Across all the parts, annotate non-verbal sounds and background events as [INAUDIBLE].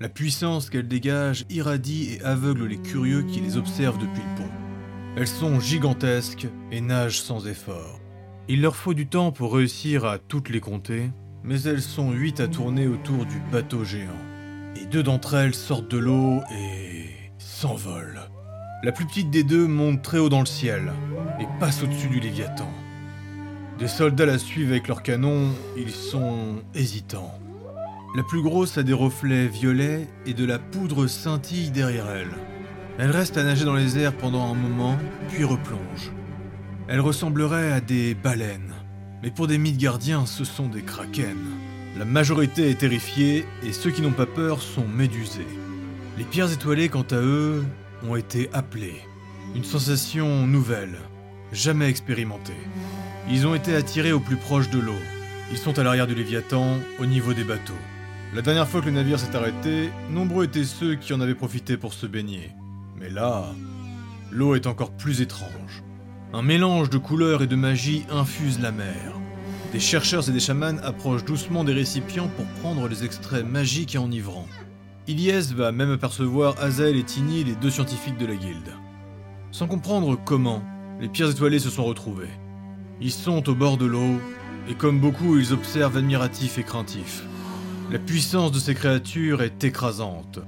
La puissance qu'elles dégagent irradie et aveugle les curieux qui les observent depuis le pont. Elles sont gigantesques et nagent sans effort. Il leur faut du temps pour réussir à toutes les compter, mais elles sont huit à tourner autour du bateau géant. Et deux d'entre elles sortent de l'eau et s'envolent. La plus petite des deux monte très haut dans le ciel et passe au-dessus du Léviathan. Des soldats la suivent avec leurs canons, ils sont hésitants. La plus grosse a des reflets violets et de la poudre scintille derrière elle. Elle reste à nager dans les airs pendant un moment, puis replonge. Elle ressemblerait à des baleines, mais pour des mythes gardiens, ce sont des kraken. La majorité est terrifiée et ceux qui n'ont pas peur sont médusés. Les pierres étoilées, quant à eux, ont été appelées. Une sensation nouvelle, jamais expérimentée. Ils ont été attirés au plus proche de l'eau. Ils sont à l'arrière du Léviathan, au niveau des bateaux. La dernière fois que le navire s'est arrêté, nombreux étaient ceux qui en avaient profité pour se baigner. Mais là, l'eau est encore plus étrange. Un mélange de couleurs et de magie infuse la mer. Des chercheurs et des chamans approchent doucement des récipients pour prendre les extraits magiques et enivrants. Ilyes va même apercevoir Azael et Tini, les deux scientifiques de la guilde. Sans comprendre comment, les pierres étoilées se sont retrouvées. Ils sont au bord de l'eau, et comme beaucoup, ils observent admiratifs et craintifs. La puissance de ces créatures est écrasante,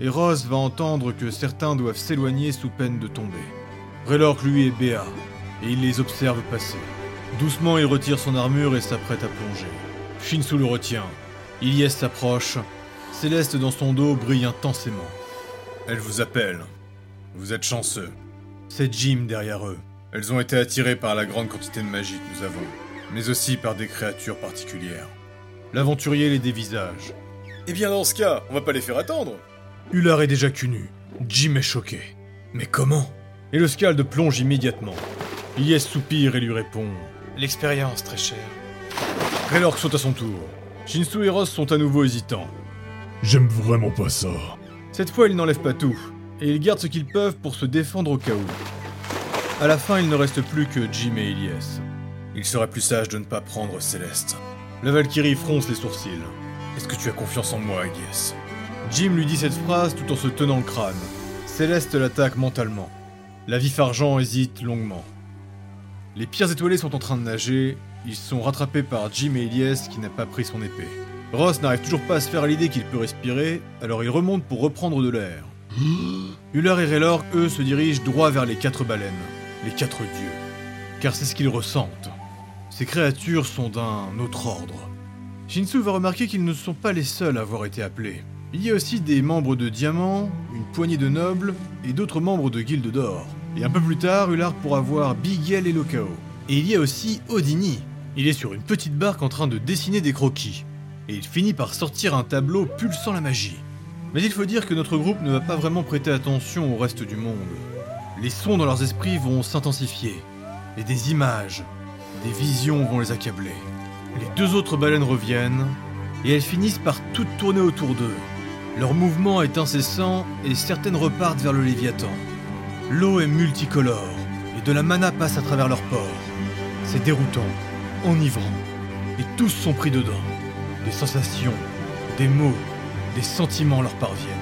et Ross va entendre que certains doivent s'éloigner sous peine de tomber. Raylork, lui, est béat, et il les observe passer. Doucement, il retire son armure et s'apprête à plonger. Shinsu le retient. Ilyes s'approche. Céleste dans son dos brille intensément. Elle vous appelle. Vous êtes chanceux. C'est Jim derrière eux. Elles ont été attirées par la grande quantité de magie que nous avons, mais aussi par des créatures particulières. L'aventurier les dévisage. Eh bien dans ce cas, on va pas les faire attendre Hullard est déjà cul nu. Jim est choqué. Mais comment? Et le Scald plonge immédiatement. Ilyes soupire et lui répond L'expérience, très cher. Raylork saute à son tour. Shinsu et Ross sont à nouveau hésitants. J'aime vraiment pas ça. Cette fois, ils n'enlèvent pas tout, et ils gardent ce qu'ils peuvent pour se défendre au cas où. À la fin, il ne reste plus que Jim et Ilyes. Il serait plus sage de ne pas prendre Céleste. La Valkyrie fronce les sourcils. Est-ce que tu as confiance en moi, Ilyes Jim lui dit cette phrase tout en se tenant le crâne. Céleste l'attaque mentalement. La vif argent hésite longuement. Les pierres étoilées sont en train de nager, ils sont rattrapés par Jim et Ilyes qui n'a pas pris son épée. Ross n'arrive toujours pas à se faire l'idée qu'il peut respirer, alors il remonte pour reprendre de l'air. [GASPS] Huller et Raylor, eux, se dirigent droit vers les quatre baleines, les quatre dieux. Car c'est ce qu'ils ressentent. Ces créatures sont d'un autre ordre. Shinsu va remarquer qu'ils ne sont pas les seuls à avoir été appelés. Il y a aussi des membres de Diamant, une poignée de nobles et d'autres membres de Guilde d'Or. Et un peu plus tard, Ular pourra voir Bigel et Lokao. Et il y a aussi Odini. Il est sur une petite barque en train de dessiner des croquis. Et il finit par sortir un tableau pulsant la magie. Mais il faut dire que notre groupe ne va pas vraiment prêter attention au reste du monde. Les sons dans leurs esprits vont s'intensifier. Et des images, des visions vont les accabler. Les deux autres baleines reviennent, et elles finissent par toutes tourner autour d'eux. Leur mouvement est incessant, et certaines repartent vers le Léviathan. L'eau est multicolore, et de la mana passe à travers leurs pores. C'est déroutant, enivrant, et tous sont pris dedans. Des sensations, des mots, des sentiments leur parviennent.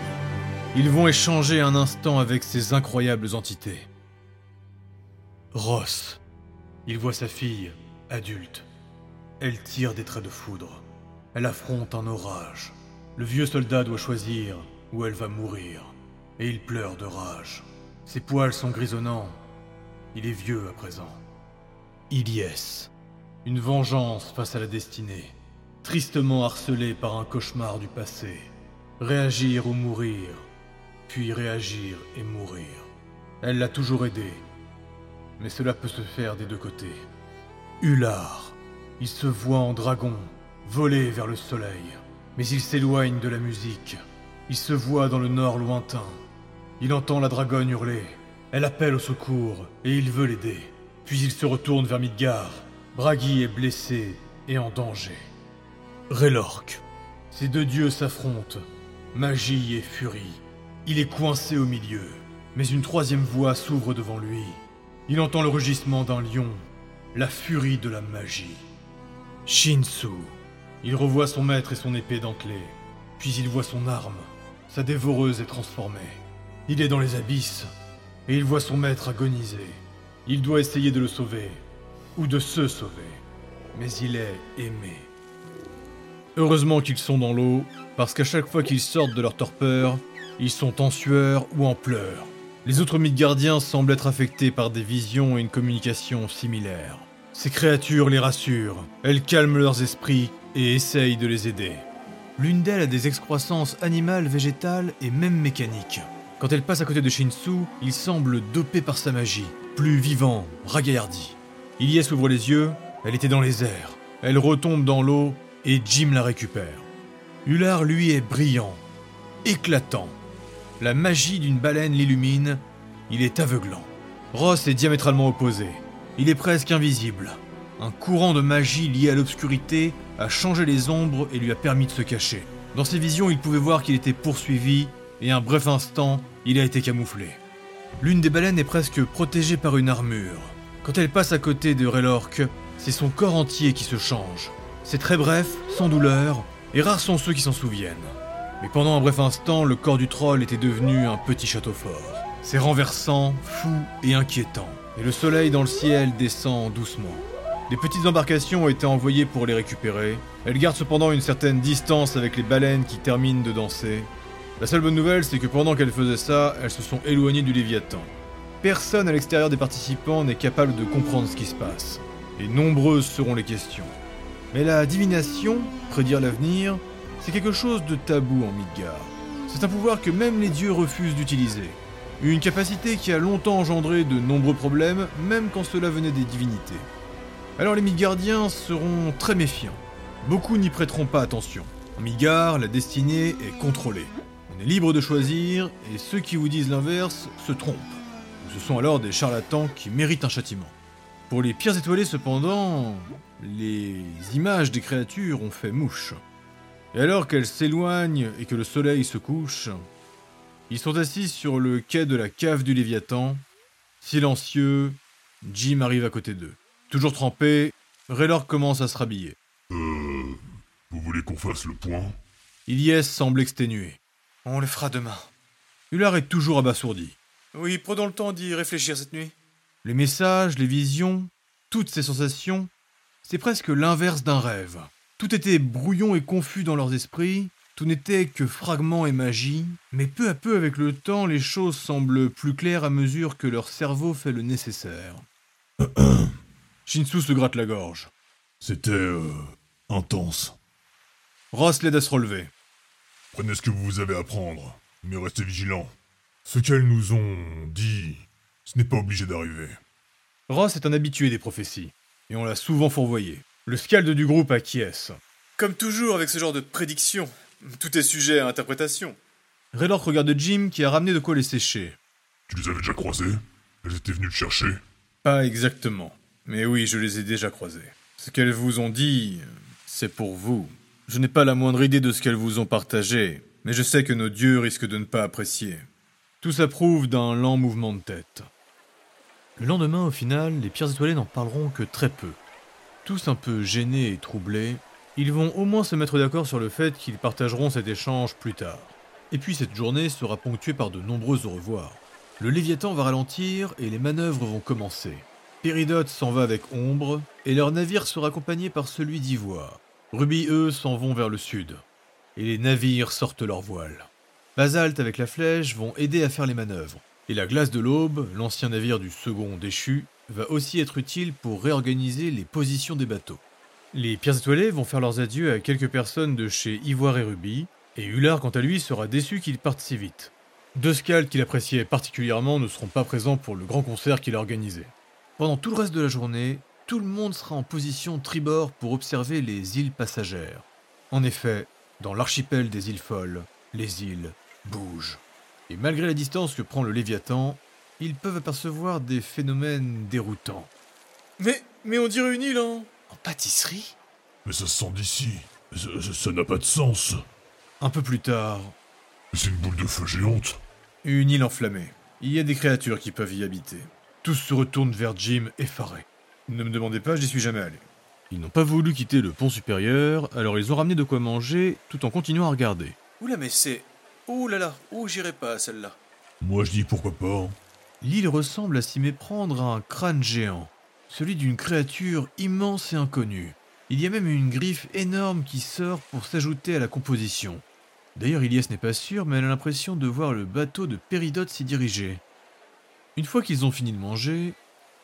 Ils vont échanger un instant avec ces incroyables entités. Ross. Il voit sa fille, adulte. Elle tire des traits de foudre. Elle affronte un orage. Le vieux soldat doit choisir où elle va mourir. Et il pleure de rage. Ses poils sont grisonnants. Il est vieux à présent. Ilyes. Une vengeance face à la destinée. Tristement harcelé par un cauchemar du passé. Réagir ou mourir. Puis réagir et mourir. Elle l'a toujours aidé. Mais cela peut se faire des deux côtés. Hullard. Il se voit en dragon, voler vers le soleil. Mais il s'éloigne de la musique. Il se voit dans le nord lointain. Il entend la dragonne hurler. Elle appelle au secours et il veut l'aider. Puis il se retourne vers Midgard. Bragi est blessé et en danger. Raylork. Ces deux dieux s'affrontent. Magie et furie. Il est coincé au milieu. Mais une troisième voie s'ouvre devant lui. Il entend le rugissement d'un lion. La furie de la magie. Shinsu. Il revoit son maître et son épée dentelée. Puis il voit son arme. sa dévoreuse est transformée. Il est dans les abysses, et il voit son maître agoniser. Il doit essayer de le sauver, ou de se sauver. Mais il est aimé. Heureusement qu'ils sont dans l'eau, parce qu'à chaque fois qu'ils sortent de leur torpeur, ils sont en sueur ou en pleurs. Les autres mythes gardiens semblent être affectés par des visions et une communication similaires. Ces créatures les rassurent, elles calment leurs esprits et essayent de les aider. L'une d'elles a des excroissances animales, végétales et même mécaniques. Quand elle passe à côté de Shinsu, il semble dopé par sa magie, plus vivant, ragaillardi. Ilyes ouvre les yeux, elle était dans les airs. Elle retombe dans l'eau et Jim la récupère. Ular, lui, est brillant, éclatant. La magie d'une baleine l'illumine, il est aveuglant. Ross est diamétralement opposé. Il est presque invisible. Un courant de magie lié à l'obscurité a changé les ombres et lui a permis de se cacher. Dans ses visions, il pouvait voir qu'il était poursuivi, et un bref instant, il a été camouflé. L'une des baleines est presque protégée par une armure. Quand elle passe à côté de Relorque, c'est son corps entier qui se change. C'est très bref, sans douleur, et rares sont ceux qui s'en souviennent. Mais pendant un bref instant, le corps du troll était devenu un petit château fort. C'est renversant, fou et inquiétant. Et le soleil dans le ciel descend doucement. Des petites embarcations ont été envoyées pour les récupérer. Elles gardent cependant une certaine distance avec les baleines qui terminent de danser. La seule bonne nouvelle, c'est que pendant qu'elles faisaient ça, elles se sont éloignées du Léviathan. Personne à l'extérieur des participants n'est capable de comprendre ce qui se passe. Et nombreuses seront les questions. Mais la divination, prédire l'avenir, c'est quelque chose de tabou en Midgard. C'est un pouvoir que même les dieux refusent d'utiliser. Une capacité qui a longtemps engendré de nombreux problèmes, même quand cela venait des divinités. Alors les Midgardiens seront très méfiants. Beaucoup n'y prêteront pas attention. En Midgard, la destinée est contrôlée. On est libre de choisir, et ceux qui vous disent l'inverse se trompent. Ce sont alors des charlatans qui méritent un châtiment. Pour les pierres étoilées cependant, les images des créatures ont fait mouche. Et alors qu'elles s'éloignent et que le soleil se couche, ils sont assis sur le quai de la cave du Léviathan, silencieux, Jim arrive à côté d'eux. Toujours trempé, Raylor commence à se rhabiller. Euh. Vous voulez qu'on fasse le point? Ilyes semble exténué. On le fera demain. Ular est toujours abasourdi. Oui, prenons le temps d'y réfléchir cette nuit. Les messages, les visions, toutes ces sensations, c'est presque l'inverse d'un rêve. Tout était brouillon et confus dans leurs esprits, tout n'était que fragments et magie, mais peu à peu avec le temps, les choses semblent plus claires à mesure que leur cerveau fait le nécessaire. [COUGHS] Shinsu se gratte la gorge. C'était euh, intense. Ross l'aide à se relever. Prenez ce que vous avez à prendre, mais restez vigilants. Ce qu'elles nous ont dit, ce n'est pas obligé d'arriver. Ross est un habitué des prophéties, et on l'a souvent fourvoyé. Le scalde du groupe acquiesce. Comme toujours avec ce genre de prédiction, tout est sujet à interprétation. Raylord regarde Jim qui a ramené de quoi les sécher. Tu les avais déjà croisées Elles étaient venues te chercher? Pas exactement. Mais oui, je les ai déjà croisées. Ce qu'elles vous ont dit, c'est pour vous. Je n'ai pas la moindre idée de ce qu'elles vous ont partagé, mais je sais que nos dieux risquent de ne pas apprécier. Tout s'approuve d'un lent mouvement de tête. Le lendemain, au final, les pierres étoilées n'en parleront que très peu. Tous un peu gênés et troublés, ils vont au moins se mettre d'accord sur le fait qu'ils partageront cet échange plus tard. Et puis cette journée sera ponctuée par de nombreux au revoir. Le Léviathan va ralentir et les manœuvres vont commencer. Péridote s'en va avec Ombre, et leur navire sera accompagné par celui d'Ivoire. Ruby, eux, s'en vont vers le sud. Et les navires sortent leurs voiles. Basalte avec la flèche vont aider à faire les manœuvres. Et la glace de l'aube, l'ancien navire du second déchu, va aussi être utile pour réorganiser les positions des bateaux. Les pierres étoilées vont faire leurs adieux à quelques personnes de chez Ivoire et Ruby, et Hullard quant à lui sera déçu qu'ils partent si vite. Deux scales qu'il appréciait particulièrement ne seront pas présents pour le grand concert qu'il a organisé. Pendant tout le reste de la journée, tout le monde sera en position tribord pour observer les îles passagères. En effet, dans l'archipel des îles folles, les îles bougent. Et malgré la distance que prend le Léviathan, ils peuvent apercevoir des phénomènes déroutants. Mais, mais on dirait une île, hein En pâtisserie? Mais ça se sent d'ici. Ça- ça- Ça n'a pas de sens. Un peu plus tard, C'est une boule de feu géante. une île enflammée. Il y a des créatures qui peuvent y habiter. Tous se retournent vers Jim effarés. Ne me demandez pas, j'y suis jamais allé. Ils n'ont pas voulu quitter le pont supérieur, alors ils ont ramené de quoi manger tout en continuant à regarder. Oula, mais c'est. Oh là là, oh j'irai pas à celle-là. Moi je dis pourquoi pas. L'île ressemble à s'y méprendre à un crâne géant, celui d'une créature immense et inconnue. Il y a même une griffe énorme qui sort pour s'ajouter à la composition. D'ailleurs, Ilias n'est pas sûr, mais elle a l'impression de voir le bateau de Péridote s'y diriger. Une fois qu'ils ont fini de manger,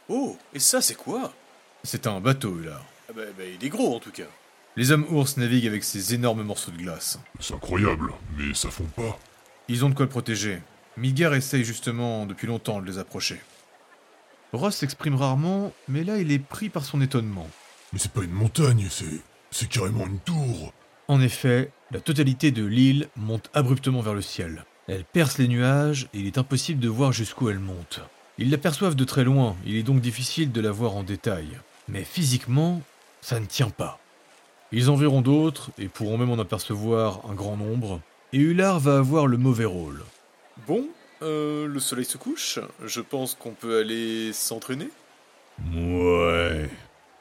Oh, et ça c'est quoi? C'est un bateau, là. ah bah, bah, il est gros en tout cas. Les hommes ours naviguent avec ces énormes morceaux de glace. C'est incroyable, mais ça fond pas. Ils ont de quoi le protéger. Midgar essaye justement depuis longtemps de les approcher. Ross s'exprime rarement, mais là il est pris par son étonnement. Mais c'est pas une montagne, c'est. C'est carrément une tour. En effet, la totalité de l'île monte abruptement vers le ciel. Elle perce les nuages et il est impossible de voir jusqu'où elle monte. Ils l'aperçoivent de très loin, il est donc difficile de la voir en détail. Mais physiquement, ça ne tient pas. Ils en verront d'autres et pourront même en apercevoir un grand nombre. Et Hullard va avoir le mauvais rôle. Bon, euh, le soleil se couche. Je pense qu'on peut aller s'entraîner. Ouais.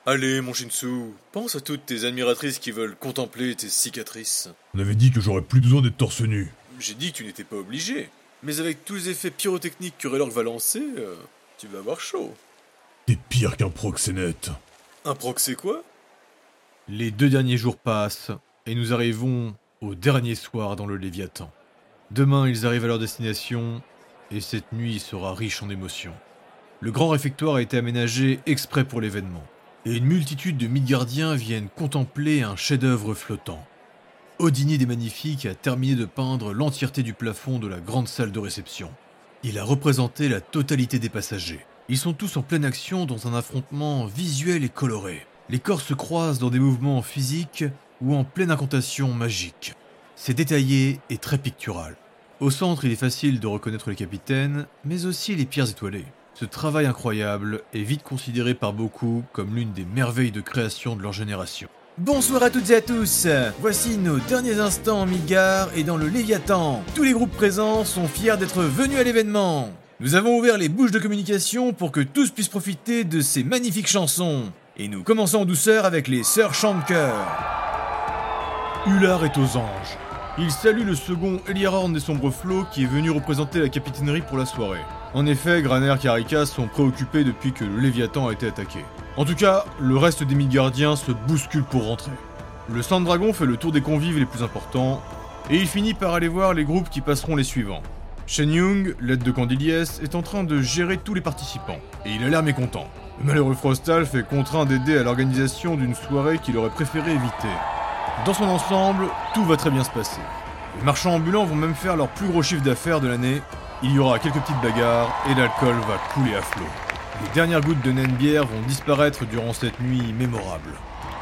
Allez, mon Shinsu, pense à toutes tes admiratrices qui veulent contempler tes cicatrices. On avait dit que j'aurais plus besoin d'être torse nu. J'ai dit que tu n'étais pas obligé. Mais avec tous les effets pyrotechniques que Raylord va lancer, euh, tu vas avoir chaud. T'es pire qu'un proxénète. Un proc c'est quoi? Les deux derniers jours passent et nous arrivons au dernier soir dans le Léviathan. Demain, ils arrivent à leur destination et cette nuit sera riche en émotions. Le grand réfectoire a été aménagé exprès pour l'événement et une multitude de Midgardiens viennent contempler un chef-d'œuvre flottant. Odinier des Magnifiques a terminé de peindre l'entièreté du plafond de la grande salle de réception. Il a représenté la totalité des passagers. Ils sont tous en pleine action dans un affrontement visuel et coloré. Les corps se croisent dans des mouvements physiques ou en pleine incantation magique. C'est détaillé et très pictural. Au centre, il est facile de reconnaître les capitaines, mais aussi les pierres étoilées. Ce travail incroyable est vite considéré par beaucoup comme l'une des merveilles de création de leur génération. Bonsoir à toutes et à tous Voici nos derniers instants en Midgard et dans le Léviathan. Tous les groupes présents sont fiers d'être venus à l'événement. Nous avons ouvert les bouches de communication pour que tous puissent profiter de ces magnifiques chansons. Et nous commençons en douceur avec les Sœurs Chantecœur. Hullard est aux anges. Il salue le second Eliarorn des Sombres Flots qui est venu représenter la capitainerie pour la soirée. En effet, Graner et Carica sont préoccupés depuis que le Léviathan a été attaqué. En tout cas, le reste des Midgardiens se bousculent pour rentrer. Le Sang Dragon fait le tour des convives les plus importants, et il finit par aller voir les groupes qui passeront les suivants. Shen Yung, l'aide de Candilies, est en train de gérer tous les participants, et il a l'air mécontent. Le malheureux Frostalf est contraint d'aider à l'organisation d'une soirée qu'il aurait préféré éviter. Dans son ensemble, tout va très bien se passer. Les marchands ambulants vont même faire leur plus gros chiffre d'affaires de l'année. Il y aura quelques petites bagarres et l'alcool va couler à flot. Les dernières gouttes de naine bière vont disparaître durant cette nuit mémorable.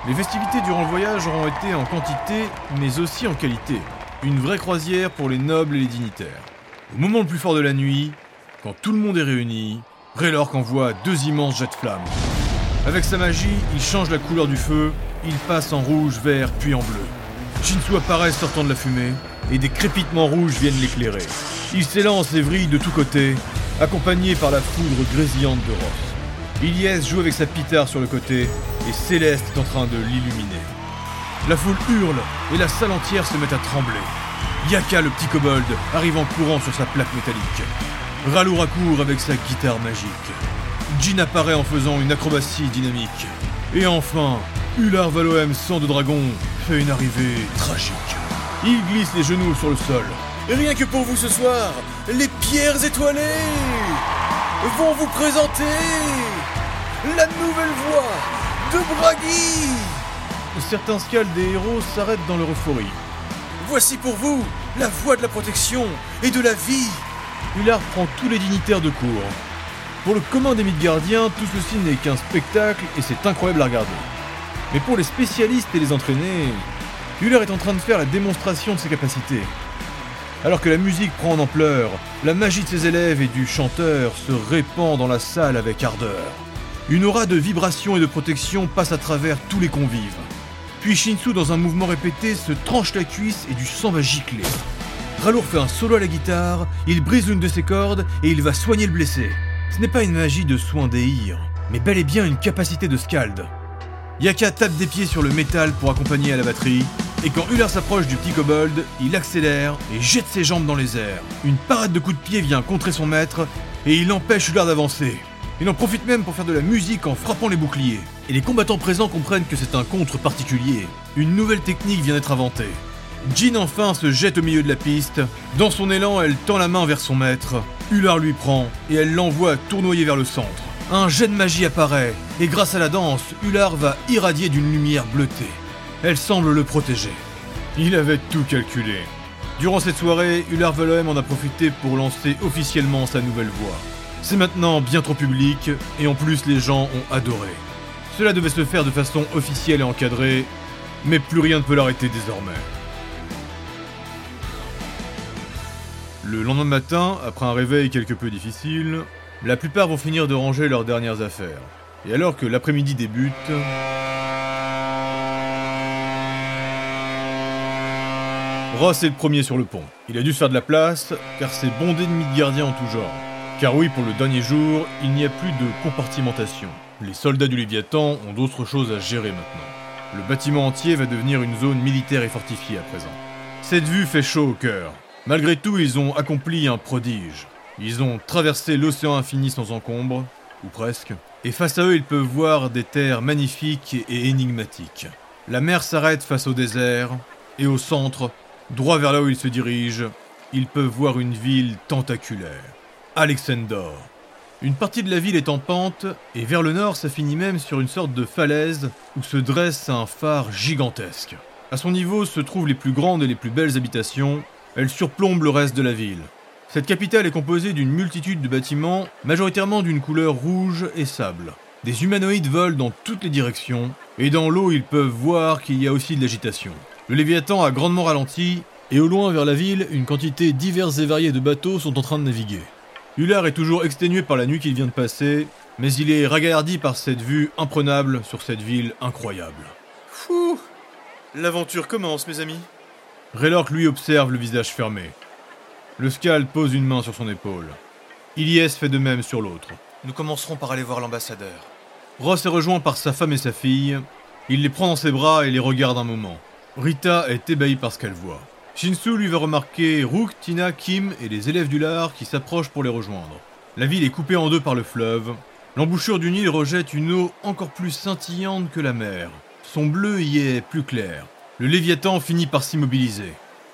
Les festivités durant le voyage auront été en quantité, mais aussi en qualité. Une vraie croisière pour les nobles et les dignitaires. Au moment le plus fort de la nuit, quand tout le monde est réuni, Raylork envoie deux immenses jets de flammes. Avec sa magie, il change la couleur du feu, il passe en rouge, vert, puis en bleu. Shinsu apparaît sortant de la fumée, et des crépitements rouges viennent l'éclairer. Il s'élance et vrille de tous côtés, accompagné par la foudre grésillante de Ross. Ilyes joue avec sa pitard sur le côté, et Céleste est en train de l'illuminer. La foule hurle, et la salle entière se met à trembler. Yaka, le petit kobold, arrive en courant sur sa plaque métallique. Ralour accourt avec sa guitare magique. Jin apparaît en faisant une acrobatie dynamique. Et enfin, Ular Valoem, sang de dragon, fait une arrivée tragique. Il glisse les genoux sur le sol. Rien que pour vous ce soir, les pierres étoilées vont vous présenter la nouvelle voix de Bragi. Certains scales des héros s'arrêtent dans leur euphorie. Voici pour vous la voix de la protection et de la vie. Ular prend tous les dignitaires de court. Pour le commun des Midgardiens, tout ceci n'est qu'un spectacle et c'est incroyable à regarder. Mais pour les spécialistes et les entraînés, Ular est en train de faire la démonstration de ses capacités. Alors que la musique prend en ampleur, la magie de ses élèves et du chanteur se répand dans la salle avec ardeur. Une aura de vibration et de protection passe à travers tous les convives. Puis Shinsu, dans un mouvement répété, se tranche la cuisse et du sang va gicler. Ralour fait un solo à la guitare, il brise l'une de ses cordes et il va soigner le blessé. Ce n'est pas une magie de soin d'Eir, mais bel et bien une capacité de scald. Yaka tape des pieds sur le métal pour accompagner à la batterie, Et quand Ular s'approche du petit kobold, il accélère et jette ses jambes dans les airs. Une parade de coups de pied vient contrer son maître et il empêche Ular d'avancer. Il en profite même pour faire de la musique en frappant les boucliers. Et les combattants présents comprennent que c'est un contre particulier. Une nouvelle technique vient d'être inventée. Jean enfin se jette au milieu de la piste. Dans son élan, elle tend la main vers son maître. Ular lui prend et elle l'envoie tournoyer vers le centre. Un jet de magie apparaît et grâce à la danse, Ular va irradier d'une lumière bleutée. Elle semble le protéger. Il avait tout calculé. Durant cette soirée, Ular Veloem en a profité pour lancer officiellement sa nouvelle voix. C'est maintenant bien trop public, et en plus les gens ont adoré. Cela devait se faire de façon officielle et encadrée, mais plus rien ne peut l'arrêter désormais. Le lendemain matin, après un réveil quelque peu difficile, la plupart vont finir de ranger leurs dernières affaires. Et alors que l'après-midi débute... Ross est le premier sur le pont. Il a dû se faire de la place, car c'est bondé de gardiens en tout genre. Car oui, pour le dernier jour, il n'y a plus de compartimentation. Les soldats du Léviathan ont d'autres choses à gérer maintenant. Le bâtiment entier va devenir une zone militaire et fortifiée à présent. Cette vue fait chaud au cœur. Malgré tout, ils ont accompli un prodige. Ils ont traversé l'océan infini sans encombre, ou presque, et face à eux, ils peuvent voir des terres magnifiques et énigmatiques. La mer s'arrête face au désert, et au centre, droit vers là où ils se dirigent, ils peuvent voir une ville tentaculaire. Alexandor. Une partie de la ville est en pente, et vers le nord, ça finit même sur une sorte de falaise où se dresse un phare gigantesque. À son niveau se trouvent les plus grandes et les plus belles habitations, elles surplombent le reste de la ville. Cette capitale est composée d'une multitude de bâtiments, majoritairement d'une couleur rouge et sable. Des humanoïdes volent dans toutes les directions, et dans l'eau ils peuvent voir qu'il y a aussi de l'agitation. Le Léviathan a grandement ralenti, et au loin vers la ville, une quantité diverse et variée de bateaux sont en train de naviguer. Hullard est toujours exténué par la nuit qu'il vient de passer, mais il est ragaillardi par cette vue imprenable sur cette ville incroyable. Fou L'aventure commence, mes amis. Raylork lui observe le visage fermé. Le Scal pose une main sur son épaule. Ilyes fait de même sur l'autre. Nous commencerons par aller voir l'ambassadeur. Ross est rejoint par sa femme et sa fille. Il les prend dans ses bras et les regarde un moment. Rita est ébahie par ce qu'elle voit. Shinsu lui va remarquer Rook, Tina, Kim et les élèves du lard qui s'approchent pour les rejoindre. La ville est coupée en deux par le fleuve. L'embouchure du Nil rejette une eau encore plus scintillante que la mer. Son bleu y est plus clair. Le Léviathan finit par s'immobiliser.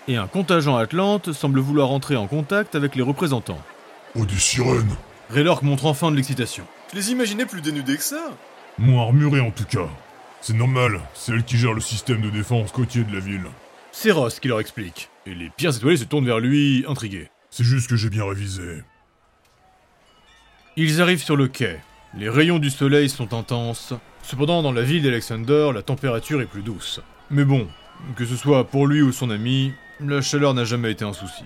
Et un contingent atlante semble vouloir entrer en contact avec les représentants. Oh, des sirènes Raylork montre enfin de l'excitation. Je les imaginais plus dénudés que ça. Moins armurées en tout cas. C'est normal, c'est elle qui gère le système de défense côtier de la ville. C'est Ross qui leur explique. Et les pierres étoilées se tournent vers lui, intrigués. C'est juste que j'ai bien révisé. Ils arrivent sur le quai. Les rayons du soleil sont intenses. Cependant, dans la ville d'Alexander, la température est plus douce. Mais bon, que ce soit pour lui ou son ami, la chaleur n'a jamais été un souci.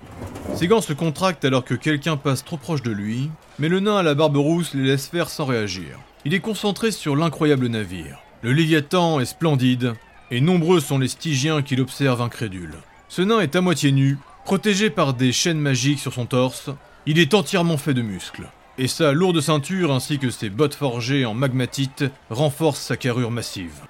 Ses gants se contractent alors que quelqu'un passe trop proche de lui, mais le nain à la barbe rousse les laisse faire sans réagir. Il est concentré sur l'incroyable navire. Le Léviathan est splendide, et nombreux sont les Stygiens qui l'observent incrédules. Ce nain est à moitié nu, protégé par des chaînes magiques sur son torse, il est entièrement fait de muscles. Et sa lourde ceinture ainsi que ses bottes forgées en magmatite renforcent sa carrure massive.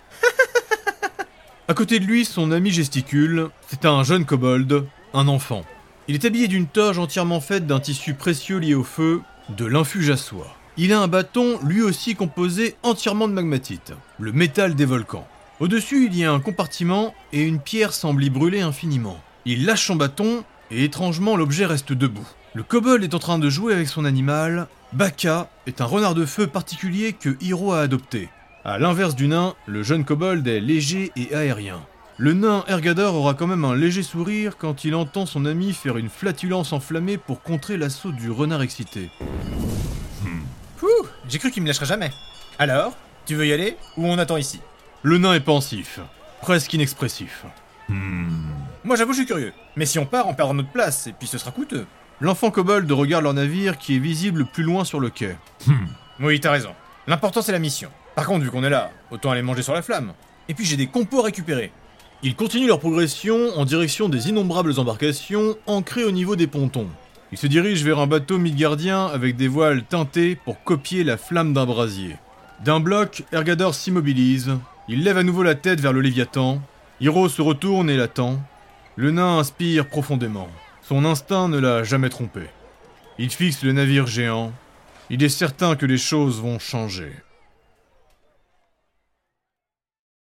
À côté de lui, son ami gesticule. C'est un jeune kobold, un enfant. Il est habillé d'une toge entièrement faite d'un tissu précieux lié au feu, de l'infuge à soie. Il a un bâton, lui aussi composé entièrement de magmatite, le métal des volcans. Au-dessus, il y a un compartiment et une pierre semble y brûler infiniment. Il lâche son bâton et étrangement l'objet reste debout. Le kobold est en train de jouer avec son animal. Baka est un renard de feu particulier que Hiro a adopté. À l'inverse du nain, le jeune kobold est léger et aérien. Le nain Ergador aura quand même un léger sourire quand il entend son ami faire une flatulence enflammée pour contrer l'assaut du renard excité. Pouh, j'ai cru qu'il me lâcherait jamais. Alors, tu veux y aller ou on attend ici? Le nain est pensif, presque inexpressif. Moi j'avoue je suis curieux. Mais si on part, on perdra notre place et puis ce sera coûteux. L'enfant kobold regarde leur navire qui est visible plus loin sur le quai. Oui, t'as raison. L'important c'est la mission. Par contre, vu qu'on est là, autant aller manger sur la flamme. Et puis j'ai des compos à récupérer. Ils continuent leur progression en direction des innombrables embarcations ancrées au niveau des pontons. Ils se dirigent vers un bateau midgardien avec des voiles teintées pour copier la flamme d'un brasier. D'un bloc, Ergador s'immobilise. Il lève à nouveau la tête vers le Léviathan. Hiro se retourne et l'attend. Le nain inspire profondément. Son instinct ne l'a jamais trompé. Il fixe le navire géant. Il est certain que les choses vont changer.